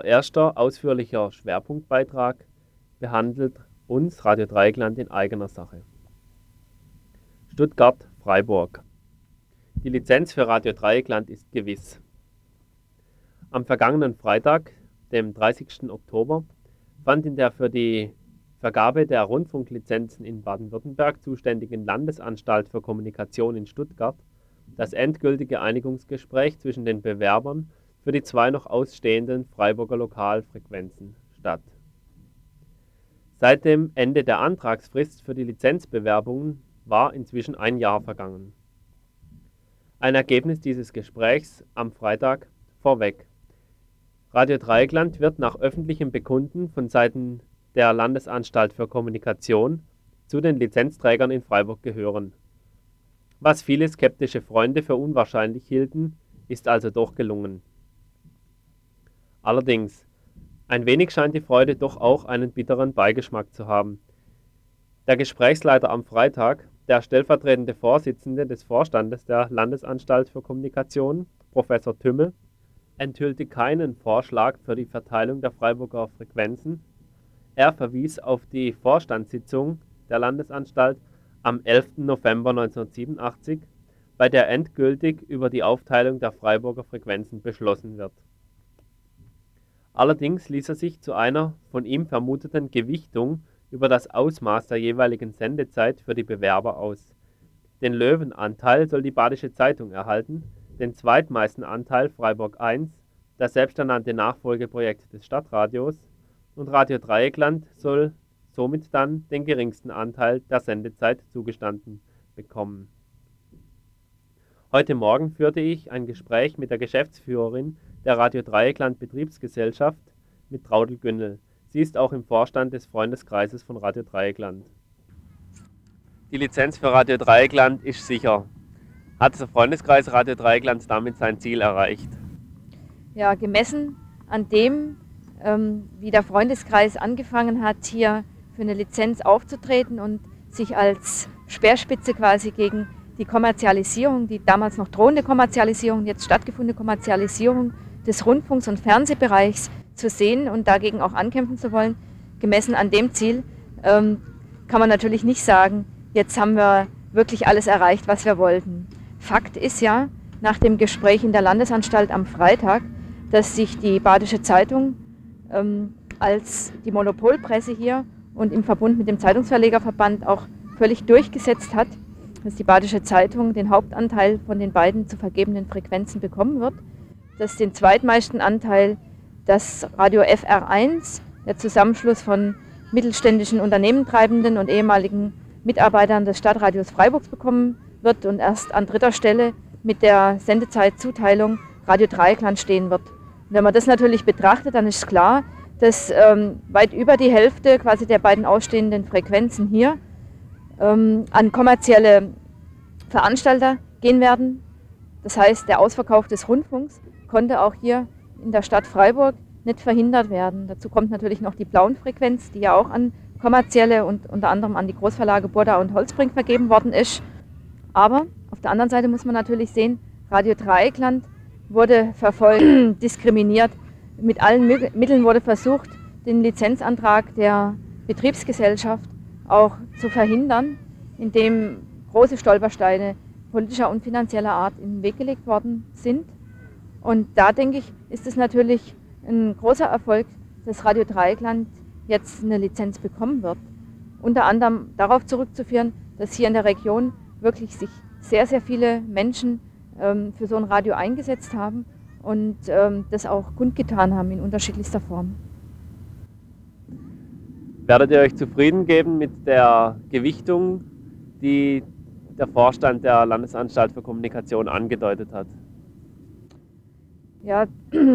Erster ausführlicher Schwerpunktbeitrag behandelt uns Radio Dreieckland in eigener Sache. Stuttgart-Freiburg. Die Lizenz für Radio Dreieckland ist gewiss. Am vergangenen Freitag, dem 30. Oktober, fand in der für die Vergabe der Rundfunklizenzen in Baden-Württemberg zuständigen Landesanstalt für Kommunikation in Stuttgart das endgültige Einigungsgespräch zwischen den Bewerbern für die zwei noch ausstehenden Freiburger Lokalfrequenzen statt. Seit dem Ende der Antragsfrist für die Lizenzbewerbungen war inzwischen ein Jahr vergangen. Ein Ergebnis dieses Gesprächs am Freitag vorweg. Radio Dreieckland wird nach öffentlichem Bekunden von Seiten der Landesanstalt für Kommunikation zu den Lizenzträgern in Freiburg gehören. Was viele skeptische Freunde für unwahrscheinlich hielten, ist also doch gelungen. Allerdings, ein wenig scheint die Freude doch auch einen bitteren Beigeschmack zu haben. Der Gesprächsleiter am Freitag, der stellvertretende Vorsitzende des Vorstandes der Landesanstalt für Kommunikation, Professor Tümmel, enthüllte keinen Vorschlag für die Verteilung der Freiburger Frequenzen. Er verwies auf die Vorstandssitzung der Landesanstalt am 11. November 1987, bei der endgültig über die Aufteilung der Freiburger Frequenzen beschlossen wird Allerdings ließ er sich zu einer von ihm vermuteten Gewichtung über das Ausmaß der jeweiligen Sendezeit für die Bewerber aus. Den Löwenanteil soll die Badische Zeitung erhalten, den zweitmeisten Anteil Freiburg 1, das selbsternannte Nachfolgeprojekt des Stadtradios, und Radio Dreieckland soll somit dann den geringsten Anteil der Sendezeit zugestanden bekommen. Heute Morgen führte ich ein Gespräch mit der Geschäftsführerin der Radio Dreieckland Betriebsgesellschaft mit Traudel Günnel. Sie ist auch im Vorstand des Freundeskreises von Radio Dreieckland. Die Lizenz für Radio Dreieckland ist sicher. Hat der Freundeskreis Radio Dreieckland damit sein Ziel erreicht? Ja, gemessen an dem, ähm, wie der Freundeskreis angefangen hat, hier für eine Lizenz aufzutreten und sich als Speerspitze quasi gegen die Kommerzialisierung, die damals noch drohende Kommerzialisierung, jetzt stattgefundene Kommerzialisierung des Rundfunks- und Fernsehbereichs zu sehen und dagegen auch ankämpfen zu wollen, gemessen an dem Ziel, ähm, kann man natürlich nicht sagen, jetzt haben wir wirklich alles erreicht, was wir wollten. Fakt ist ja, nach dem Gespräch in der Landesanstalt am Freitag, dass sich die Badische Zeitung ähm, als die Monopolpresse hier und im Verbund mit dem Zeitungsverlegerverband auch völlig durchgesetzt hat, dass die Badische Zeitung den Hauptanteil von den beiden zu vergebenen Frequenzen bekommen wird dass den zweitmeisten Anteil das Radio FR1, der Zusammenschluss von mittelständischen Unternehmentreibenden und ehemaligen Mitarbeitern des Stadtradios Freiburgs bekommen wird und erst an dritter Stelle mit der Sendezeitzuteilung Radio Dreieckland stehen wird. Und wenn man das natürlich betrachtet, dann ist klar, dass ähm, weit über die Hälfte quasi der beiden ausstehenden Frequenzen hier ähm, an kommerzielle Veranstalter gehen werden. Das heißt, der Ausverkauf des Rundfunks konnte auch hier in der Stadt Freiburg nicht verhindert werden. Dazu kommt natürlich noch die blauen Frequenz, die ja auch an kommerzielle und unter anderem an die Großverlage Burda und Holzbrink vergeben worden ist. Aber auf der anderen Seite muss man natürlich sehen, Radio Dreieckland wurde verfolgt, diskriminiert. Mit allen Mitteln wurde versucht, den Lizenzantrag der Betriebsgesellschaft auch zu verhindern, indem große Stolpersteine politischer und finanzieller Art in den Weg gelegt worden sind. Und da denke ich, ist es natürlich ein großer Erfolg, dass Radio Dreieckland jetzt eine Lizenz bekommen wird. Unter anderem darauf zurückzuführen, dass hier in der Region wirklich sich sehr, sehr viele Menschen ähm, für so ein Radio eingesetzt haben und ähm, das auch kundgetan haben in unterschiedlichster Form. Werdet ihr euch zufrieden geben mit der Gewichtung, die der Vorstand der Landesanstalt für Kommunikation angedeutet hat? Ja,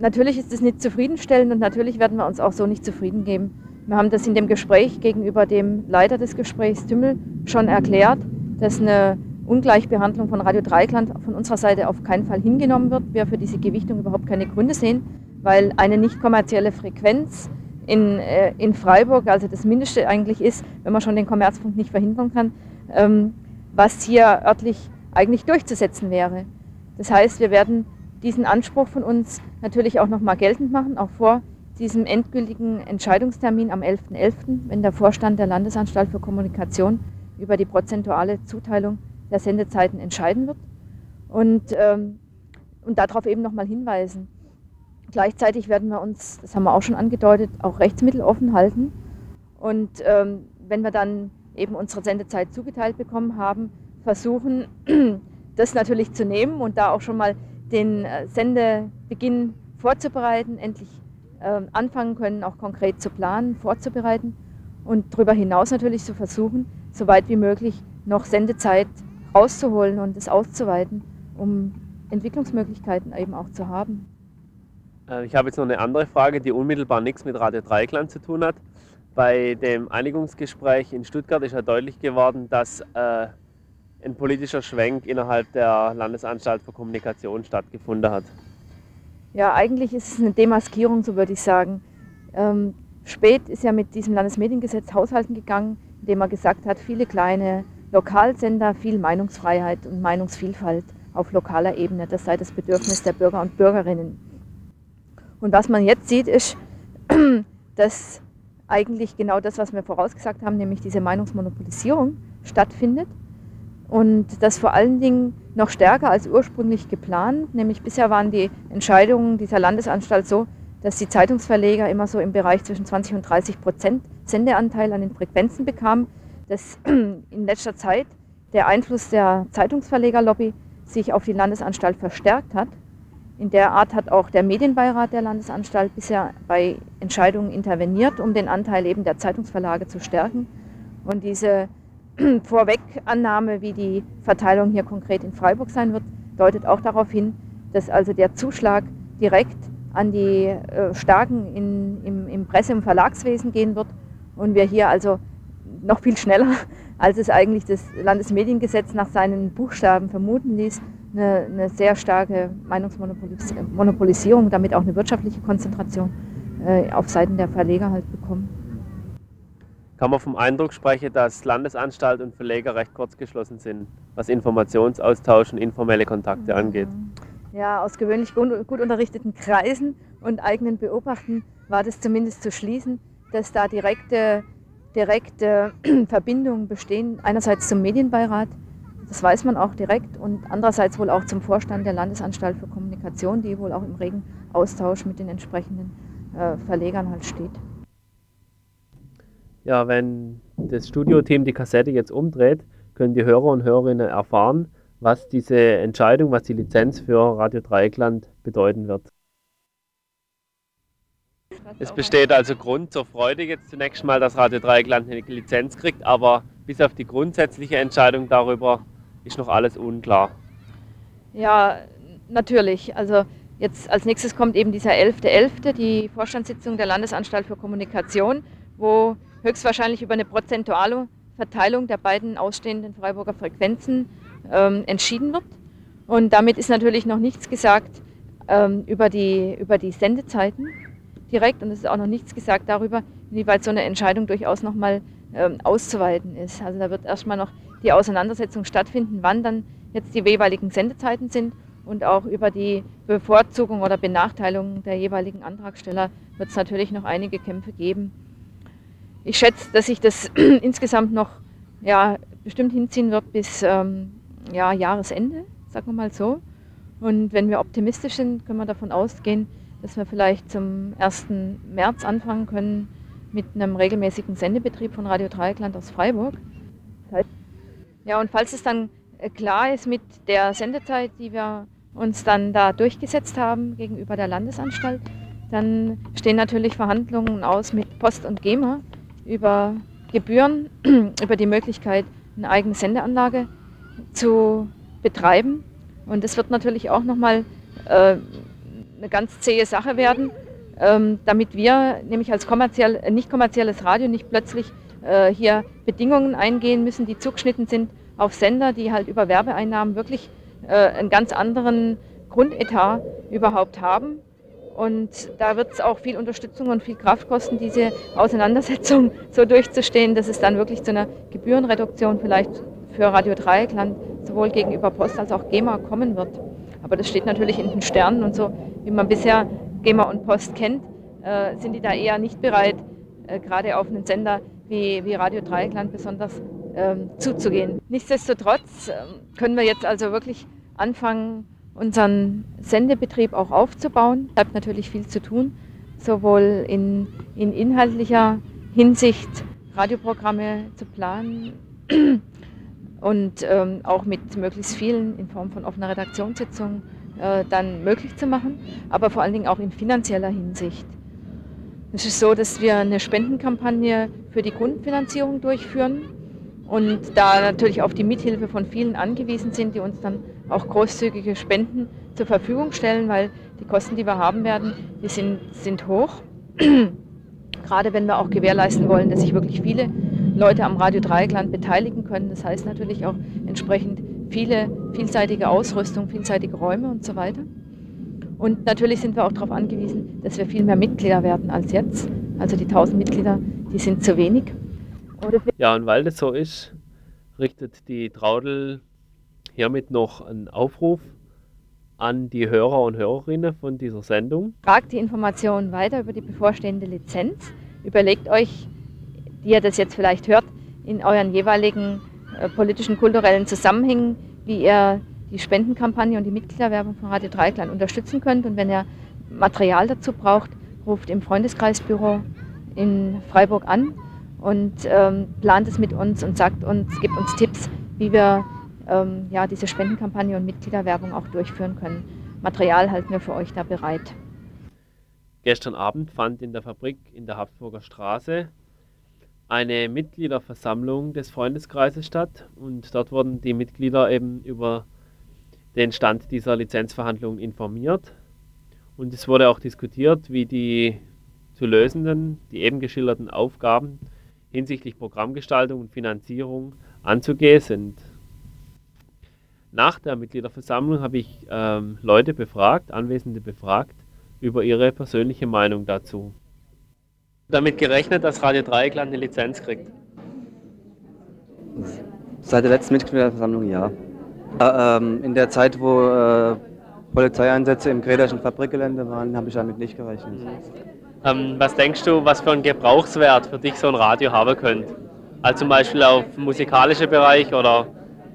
natürlich ist es nicht zufriedenstellend und natürlich werden wir uns auch so nicht zufrieden geben. Wir haben das in dem Gespräch gegenüber dem Leiter des Gesprächs Tümmel schon erklärt, dass eine Ungleichbehandlung von Radio Dreikland von unserer Seite auf keinen Fall hingenommen wird. Wir für diese Gewichtung überhaupt keine Gründe sehen, weil eine nicht kommerzielle Frequenz in, äh, in Freiburg, also das Mindeste eigentlich ist, wenn man schon den Kommerzpunkt nicht verhindern kann, ähm, was hier örtlich eigentlich durchzusetzen wäre. Das heißt, wir werden diesen Anspruch von uns natürlich auch nochmal geltend machen, auch vor diesem endgültigen Entscheidungstermin am 11.11., .11., wenn der Vorstand der Landesanstalt für Kommunikation über die prozentuale Zuteilung der Sendezeiten entscheiden wird. Und, ähm, und darauf eben nochmal hinweisen. Gleichzeitig werden wir uns, das haben wir auch schon angedeutet, auch Rechtsmittel offen halten. Und ähm, wenn wir dann eben unsere Sendezeit zugeteilt bekommen haben, versuchen, das natürlich zu nehmen und da auch schon mal den äh, Sendebeginn vorzubereiten, endlich äh, anfangen können, auch konkret zu planen, vorzubereiten und darüber hinaus natürlich zu versuchen, so weit wie möglich noch Sendezeit rauszuholen und es auszuweiten, um Entwicklungsmöglichkeiten eben auch zu haben. Äh, ich habe jetzt noch eine andere Frage, die unmittelbar nichts mit Radio Dreieckland zu tun hat. Bei dem Einigungsgespräch in Stuttgart ist ja deutlich geworden, dass äh, ein politischer Schwenk innerhalb der Landesanstalt für Kommunikation stattgefunden hat. Ja, eigentlich ist es eine Demaskierung, so würde ich sagen. Ähm, Spät ist ja mit diesem Landesmediengesetz haushalten gegangen, indem er gesagt hat, viele kleine Lokalsender, viel Meinungsfreiheit und Meinungsvielfalt auf lokaler Ebene. Das sei das Bedürfnis der Bürger und Bürgerinnen. Und was man jetzt sieht, ist, dass eigentlich genau das, was wir vorausgesagt haben, nämlich diese Meinungsmonopolisierung stattfindet und das vor allen Dingen noch stärker als ursprünglich geplant. Nämlich bisher waren die Entscheidungen dieser Landesanstalt so, dass die Zeitungsverleger immer so im Bereich zwischen 20 und 30 Prozent Sendeanteil an den Frequenzen bekamen, dass in letzter Zeit der Einfluss der Zeitungsverlegerlobby sich auf die Landesanstalt verstärkt hat. In der Art hat auch der Medienbeirat der Landesanstalt bisher bei Entscheidungen interveniert, um den Anteil eben der Zeitungsverlage zu stärken. Und diese Vorwegannahme, wie die Verteilung hier konkret in Freiburg sein wird, deutet auch darauf hin, dass also der Zuschlag direkt an die äh, Starken in, im, im Presse- und Verlagswesen gehen wird und wir hier also noch viel schneller, als es eigentlich das Landesmediengesetz nach seinen Buchstaben vermuten ließ, eine, eine sehr starke Meinungsmonopolisierung, damit auch eine wirtschaftliche Konzentration äh, auf Seiten der Verleger halt bekommen kann man vom Eindruck sprechen, dass Landesanstalt und Verleger recht kurzgeschlossen sind, was Informationsaustausch und informelle Kontakte mhm. angeht. Ja, aus gewöhnlich gut unterrichteten Kreisen und eigenen Beobachten war das zumindest zu schließen, dass da direkte, direkte Verbindungen bestehen. Einerseits zum Medienbeirat, das weiß man auch direkt, und andererseits wohl auch zum Vorstand der Landesanstalt für Kommunikation, die wohl auch im regen Austausch mit den entsprechenden äh, Verlegern halt steht. Ja, wenn das Studioteam die Kassette jetzt umdreht, können die Hörer und Hörerinnen erfahren, was diese Entscheidung, was die Lizenz für Radio Dreieckland bedeuten wird. Es besteht also Grund zur Freude jetzt zunächst mal, dass Radio Dreieckland eine Lizenz kriegt, aber bis auf die grundsätzliche Entscheidung darüber ist noch alles unklar. Ja, natürlich. Also jetzt als nächstes kommt eben dieser 11.11., .11., die Vorstandssitzung der Landesanstalt für Kommunikation, wo höchstwahrscheinlich über eine prozentuale Verteilung der beiden ausstehenden Freiburger Frequenzen ähm, entschieden wird. Und damit ist natürlich noch nichts gesagt ähm, über, die, über die Sendezeiten direkt und es ist auch noch nichts gesagt darüber, inwieweit so eine Entscheidung durchaus nochmal ähm, auszuweiten ist. Also da wird erstmal noch die Auseinandersetzung stattfinden, wann dann jetzt die jeweiligen Sendezeiten sind und auch über die Bevorzugung oder Benachteiligung der jeweiligen Antragsteller wird es natürlich noch einige Kämpfe geben ich schätze, dass sich das insgesamt noch ja, bestimmt hinziehen wird bis ähm, ja, Jahresende, sagen wir mal so. Und wenn wir optimistisch sind, können wir davon ausgehen, dass wir vielleicht zum 1. März anfangen können mit einem regelmäßigen Sendebetrieb von Radio Dreieckland aus Freiburg. Ja, und falls es dann äh, klar ist mit der Sendezeit, die wir uns dann da durchgesetzt haben gegenüber der Landesanstalt, dann stehen natürlich Verhandlungen aus mit Post und GEMA über Gebühren, über die Möglichkeit, eine eigene Sendeanlage zu betreiben. Und das wird natürlich auch nochmal äh, eine ganz zähe Sache werden, ähm, damit wir nämlich als kommerziell, äh, nicht kommerzielles Radio nicht plötzlich äh, hier Bedingungen eingehen müssen, die zugeschnitten sind auf Sender, die halt über Werbeeinnahmen wirklich äh, einen ganz anderen Grundetat überhaupt haben. Und da wird es auch viel Unterstützung und viel Kraft kosten, diese Auseinandersetzung so durchzustehen, dass es dann wirklich zu einer Gebührenreduktion vielleicht für Radio Dreieckland sowohl gegenüber Post als auch GEMA kommen wird. Aber das steht natürlich in den Sternen und so, wie man bisher GEMA und Post kennt, äh, sind die da eher nicht bereit, äh, gerade auf einen Sender wie, wie Radio Dreieckland besonders ähm, zuzugehen. Nichtsdestotrotz äh, können wir jetzt also wirklich anfangen, unseren Sendebetrieb auch aufzubauen. Es bleibt natürlich viel zu tun, sowohl in, in inhaltlicher Hinsicht Radioprogramme zu planen und ähm, auch mit möglichst vielen in Form von offener Redaktionssitzung äh, dann möglich zu machen, aber vor allen Dingen auch in finanzieller Hinsicht. Es ist so, dass wir eine Spendenkampagne für die Grundfinanzierung durchführen und da natürlich auf die Mithilfe von vielen angewiesen sind, die uns dann auch großzügige Spenden zur Verfügung stellen, weil die Kosten, die wir haben werden, die sind, sind hoch. Gerade wenn wir auch gewährleisten wollen, dass sich wirklich viele Leute am Radio Dreieckland beteiligen können. Das heißt natürlich auch entsprechend viele vielseitige Ausrüstung, vielseitige Räume und so weiter. Und natürlich sind wir auch darauf angewiesen, dass wir viel mehr Mitglieder werden als jetzt. Also die 1000 Mitglieder, die sind zu wenig. Ja, und weil das so ist, richtet die Traudel hiermit noch einen Aufruf an die Hörer und Hörerinnen von dieser Sendung. Fragt die Informationen weiter über die bevorstehende Lizenz. Überlegt euch, die ihr das jetzt vielleicht hört, in euren jeweiligen äh, politischen, kulturellen Zusammenhängen, wie ihr die Spendenkampagne und die Mitgliederwerbung von Radio Dreikland unterstützen könnt. Und wenn ihr Material dazu braucht, ruft im Freundeskreisbüro in Freiburg an und ähm, plant es mit uns und sagt uns, gibt uns Tipps, wie wir ähm, ja, diese Spendenkampagne und Mitgliederwerbung auch durchführen können. Material halten wir für euch da bereit. Gestern Abend fand in der Fabrik in der Habsburger Straße eine Mitgliederversammlung des Freundeskreises statt und dort wurden die Mitglieder eben über den Stand dieser Lizenzverhandlungen informiert. Und es wurde auch diskutiert, wie die zu lösenden, die eben geschilderten Aufgaben hinsichtlich Programmgestaltung und Finanzierung anzugehen sind. Nach der Mitgliederversammlung habe ich ähm, Leute befragt, Anwesende befragt, über ihre persönliche Meinung dazu. Damit gerechnet, dass Radio Dreieckland eine Lizenz kriegt? Seit der letzten Mitgliederversammlung ja. Äh, ähm, in der Zeit, wo äh, Polizeieinsätze im Grederschen Fabrikgelände waren, habe ich damit nicht gerechnet. Mhm. Ähm, was denkst du, was für einen Gebrauchswert für dich so ein Radio haben könnte? Also zum Beispiel auf musikalischer Bereich oder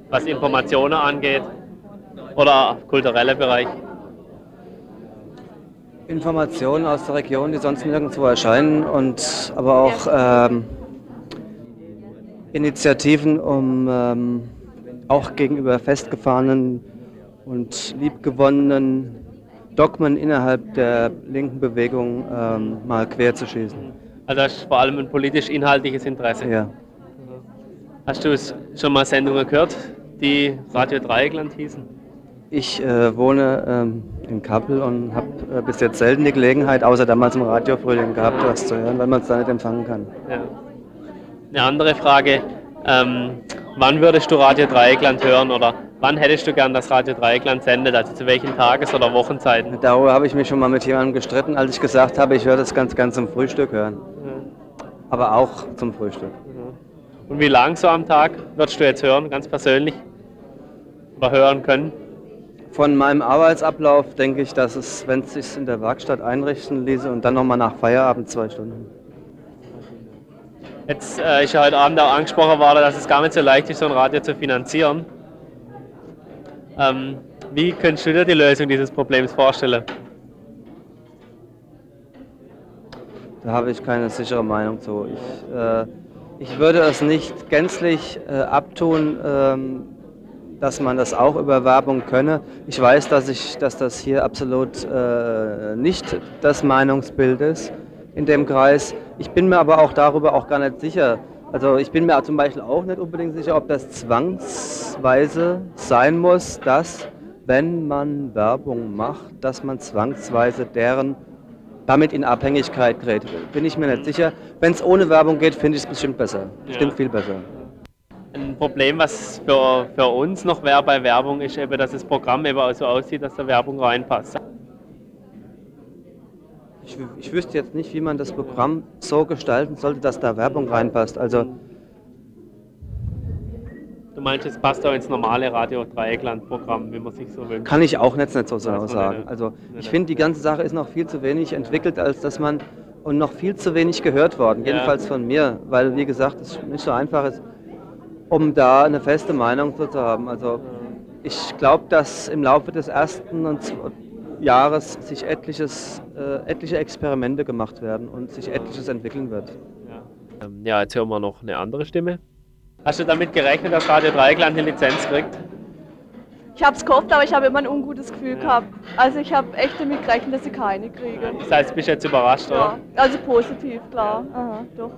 was Informationen angeht oder kulturelle Bereich? Informationen aus der Region, die sonst nirgendwo erscheinen und aber auch ähm, Initiativen, um ähm, auch gegenüber festgefahrenen und liebgewonnenen Dogmen innerhalb der linken Bewegung ähm, mal quer zu schießen. Also das ist vor allem ein politisch-inhaltliches Interesse. Ja. Hast du schon mal Sendungen gehört, die Radio Dreieckland hießen? Ich äh, wohne ähm, in Kappel und habe äh, bis jetzt selten die Gelegenheit, außer damals im Radiofrühling gehabt, was zu hören, weil man es da nicht empfangen kann. Ja. Eine andere Frage, ähm, wann würdest du Radio Dreieckland hören oder wann hättest du gern das Radio Dreieckland sendet, also zu welchen Tages- oder Wochenzeiten? Darüber habe ich mich schon mal mit jemandem gestritten, als ich gesagt habe, ich würde das ganz, ganz zum Frühstück hören. Mhm. Aber auch zum Frühstück. Mhm. Und wie lang so am Tag würdest du jetzt hören, ganz persönlich? Oder hören können? Von meinem Arbeitsablauf denke ich, dass es, wenn es sich in der Werkstatt einrichten ließe und dann nochmal nach Feierabend zwei Stunden. Jetzt äh, ist ja heute Abend auch angesprochen worden, dass es gar nicht so leicht ist, so ein Radio zu finanzieren. Ähm, wie könntest du dir die Lösung dieses Problems vorstellen? Da habe ich keine sichere Meinung zu. Ich, äh, ich würde es nicht gänzlich äh, abtun, ähm, dass man das auch über Werbung könne. Ich weiß, dass, ich, dass das hier absolut äh, nicht das Meinungsbild ist in dem Kreis. Ich bin mir aber auch darüber auch gar nicht sicher. Also ich bin mir zum Beispiel auch nicht unbedingt sicher, ob das zwangsweise sein muss, dass wenn man Werbung macht, dass man zwangsweise deren damit in Abhängigkeit gerät. Bin ich mir nicht sicher. Wenn es ohne Werbung geht, finde ich es bestimmt besser. Bestimmt ja. viel besser. Ein Problem, was für, für uns noch wäre bei Werbung, ist eben, dass das Programm eben auch so aussieht, dass da Werbung reinpasst. Ich, ich wüsste jetzt nicht, wie man das Programm so gestalten sollte, dass da Werbung reinpasst. Also Du meinst, es passt auch ins normale Radio Dreieckland-Programm, wie man sich so wünscht? Kann ich auch jetzt nicht so genau sagen. nicht. Also Nicht. ich finde, die ganze Sache ist noch viel zu wenig entwickelt, als dass man und noch viel zu wenig gehört worden, Ja. jedenfalls von mir, weil wie gesagt, es nicht so einfach ist, um da eine feste Meinung zu haben. Also ich glaube, dass im Laufe des ersten und Jahres sich etliches, äh, etliche Experimente gemacht werden und sich etliches entwickeln wird. Ja. Ähm, ja, jetzt hören wir noch eine andere Stimme. Hast du damit gerechnet, dass Radio Dreieckland eine Lizenz kriegt? Ich habe es gehofft, aber ich habe immer ein ungutes Gefühl gehabt. Also ich habe echt damit gerechnet, dass ich keine kriege. Das heißt, bist du jetzt überrascht, Ja, oder? also positiv, klar. Aha, doch.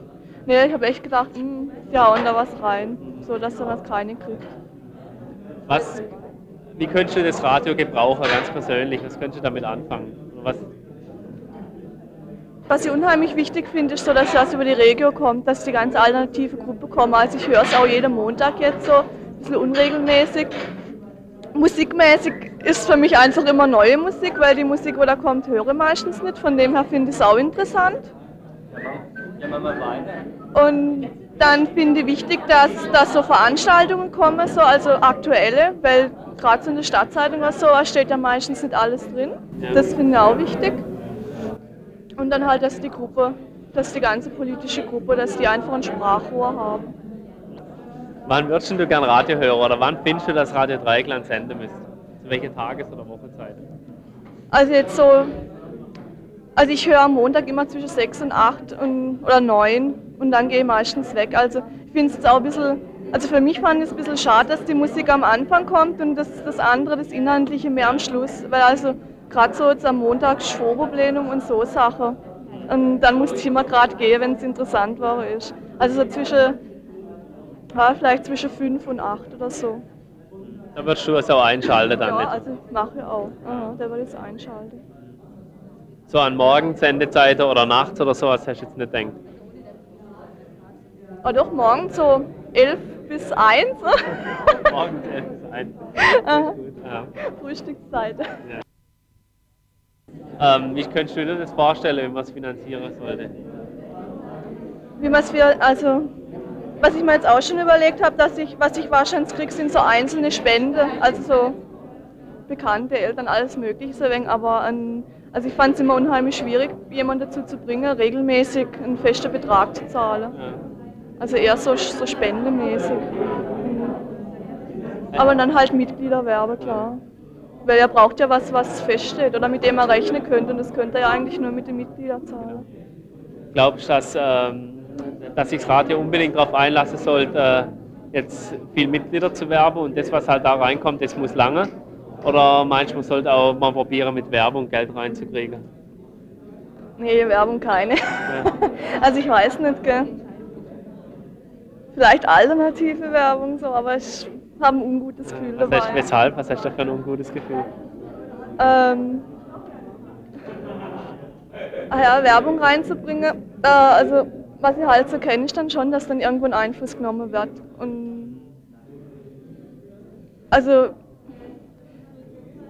Nee, ich habe echt gedacht, hm, ja, und da was rein, so dass er was keine kriegt. Was, wie könntest du das Radio gebrauchen, ganz persönlich? Was könntest du damit anfangen? Was, Was ich unheimlich wichtig finde, ist so, dass das über die Regio kommt, dass die ganze alternative Gruppe kommt. Also ich höre es auch jeden Montag jetzt so, ein bisschen unregelmäßig. Musikmäßig ist für mich einfach immer neue Musik, weil die Musik, wo da kommt, höre ich meistens nicht. Von dem her finde ich es auch interessant. Und dann finde ich wichtig, dass, dass so Veranstaltungen kommen, so, also aktuelle, weil gerade so in der Stadtzeitung oder so steht ja meistens nicht alles drin. Das finde ich auch wichtig. Und dann halt, dass die Gruppe, dass die ganze politische Gruppe, dass die einfach ein Sprachrohr haben. wann würdest du gern Radio hören oder wann findest du, dass Radio Dreieckland senden müsste? Zu welcher Tages- oder Wochenzeit? Also jetzt so, also ich höre am Montag immer zwischen 6 und 8 und, oder 9 und dann gehe ich meistens weg. Also ich finde es jetzt auch ein bisschen, also für mich fand ich es ein bisschen schade, dass die Musik am Anfang kommt und das, das andere, das Inhaltliche mehr am Schluss. Weil also gerade so jetzt am Montag Schwurplenum und so Sachen. Und dann musste ich immer gerade gehen, wenn es interessant war. Ist. Also so zwischen, ja, vielleicht zwischen 5 und 8 oder so. Da würdest du es auch einschalten dann Ja, nicht. also mache ich auch. Aha, der würde ich einschalten. So an Morgensendezeiten oder nachts oder sowas hast du jetzt nicht gedacht. Aber doch morgen so 11 bis 1, Morgens 11 bis 1. Aha. Gut, ja. Frühstückszeit. Ähm, wie könntest du dir das vorstellen, wie man es finanzieren sollte? Wie man es also was ich mir jetzt auch schon überlegt habe, dass ich, was ich wahrscheinlich kriege, sind so einzelne Spenden, also so bekannte Eltern, alles Mögliche, so ein wenig, aber an, also ich fand es immer unheimlich schwierig, jemanden dazu zu bringen, regelmäßig einen festen Betrag zu zahlen. Ja. Also eher so, so spendemäßig. Mhm. Aber dann halt Mitgliederwerbe, klar. Weil er braucht ja was, was feststeht oder mit dem er rechnen könnte und das könnte er ja eigentlich nur mit den Mitgliedern zahlen. Glaubst du, dass, ähm, dass sich das Radio unbedingt darauf einlassen sollte, äh, jetzt viel Mitglieder zu werben und das, was halt da reinkommt, das muss lange? Oder meinst du, man sollte auch mal probieren, mit Werbung Geld reinzukriegen? Nee, Werbung keine. Ja. Also ich weiß nicht, gell. Vielleicht alternative Werbung so, aber ich habe ein ungutes Gefühl Was hast, dabei. weshalb? Was hast du für ein ungutes Gefühl? Ähm, ah ja, Werbung reinzubringen. Äh, also was ich halt so kenne, ist dann schon, dass dann irgendwo ein Einfluss genommen wird. Und also,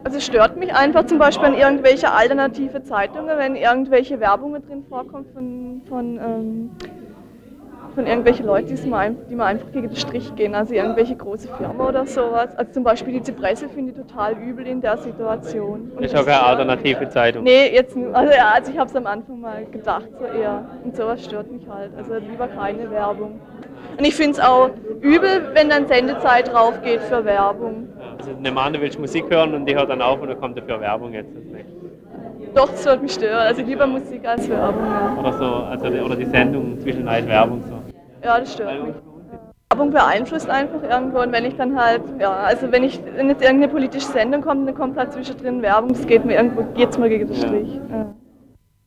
also es stört mich einfach zum Beispiel an irgendwelche alternative Zeitungen, wenn irgendwelche Werbungen drin vorkommt von, von, ähm, von irgendwelchen Leuten, die mir, die einfach gegen den Strich gehen, also irgendwelche große Firmen oder sowas. Also zum Beispiel die Zypresse finde ich total übel in der Situation. Und Das ist auch keine alternative Zeitung. Nee, jetzt. Also ja, also ich habe es am Anfang mal gedacht, so eher. Und sowas stört mich halt. Also lieber keine Werbung. Und ich finde es auch übel, wenn dann Sendezeit drauf geht für Werbung. Also eine Mann, du willst Musik hören und die hört dann auf und dann kommt dafür Werbung jetzt. Doch, das wird mich stören. Also lieber Musik als Werbung, ja. Oder so, also die, oder die Sendung zwischendurch Werbung so. Ja, das stört mich. Werbung beeinflusst einfach irgendwo und wenn ich dann halt, ja, also wenn ich, wenn jetzt irgendeine politische Sendung kommt, dann kommt halt zwischendrin Werbung, das geht mir irgendwo, geht's mir gegen den Ja. Strich. Ja.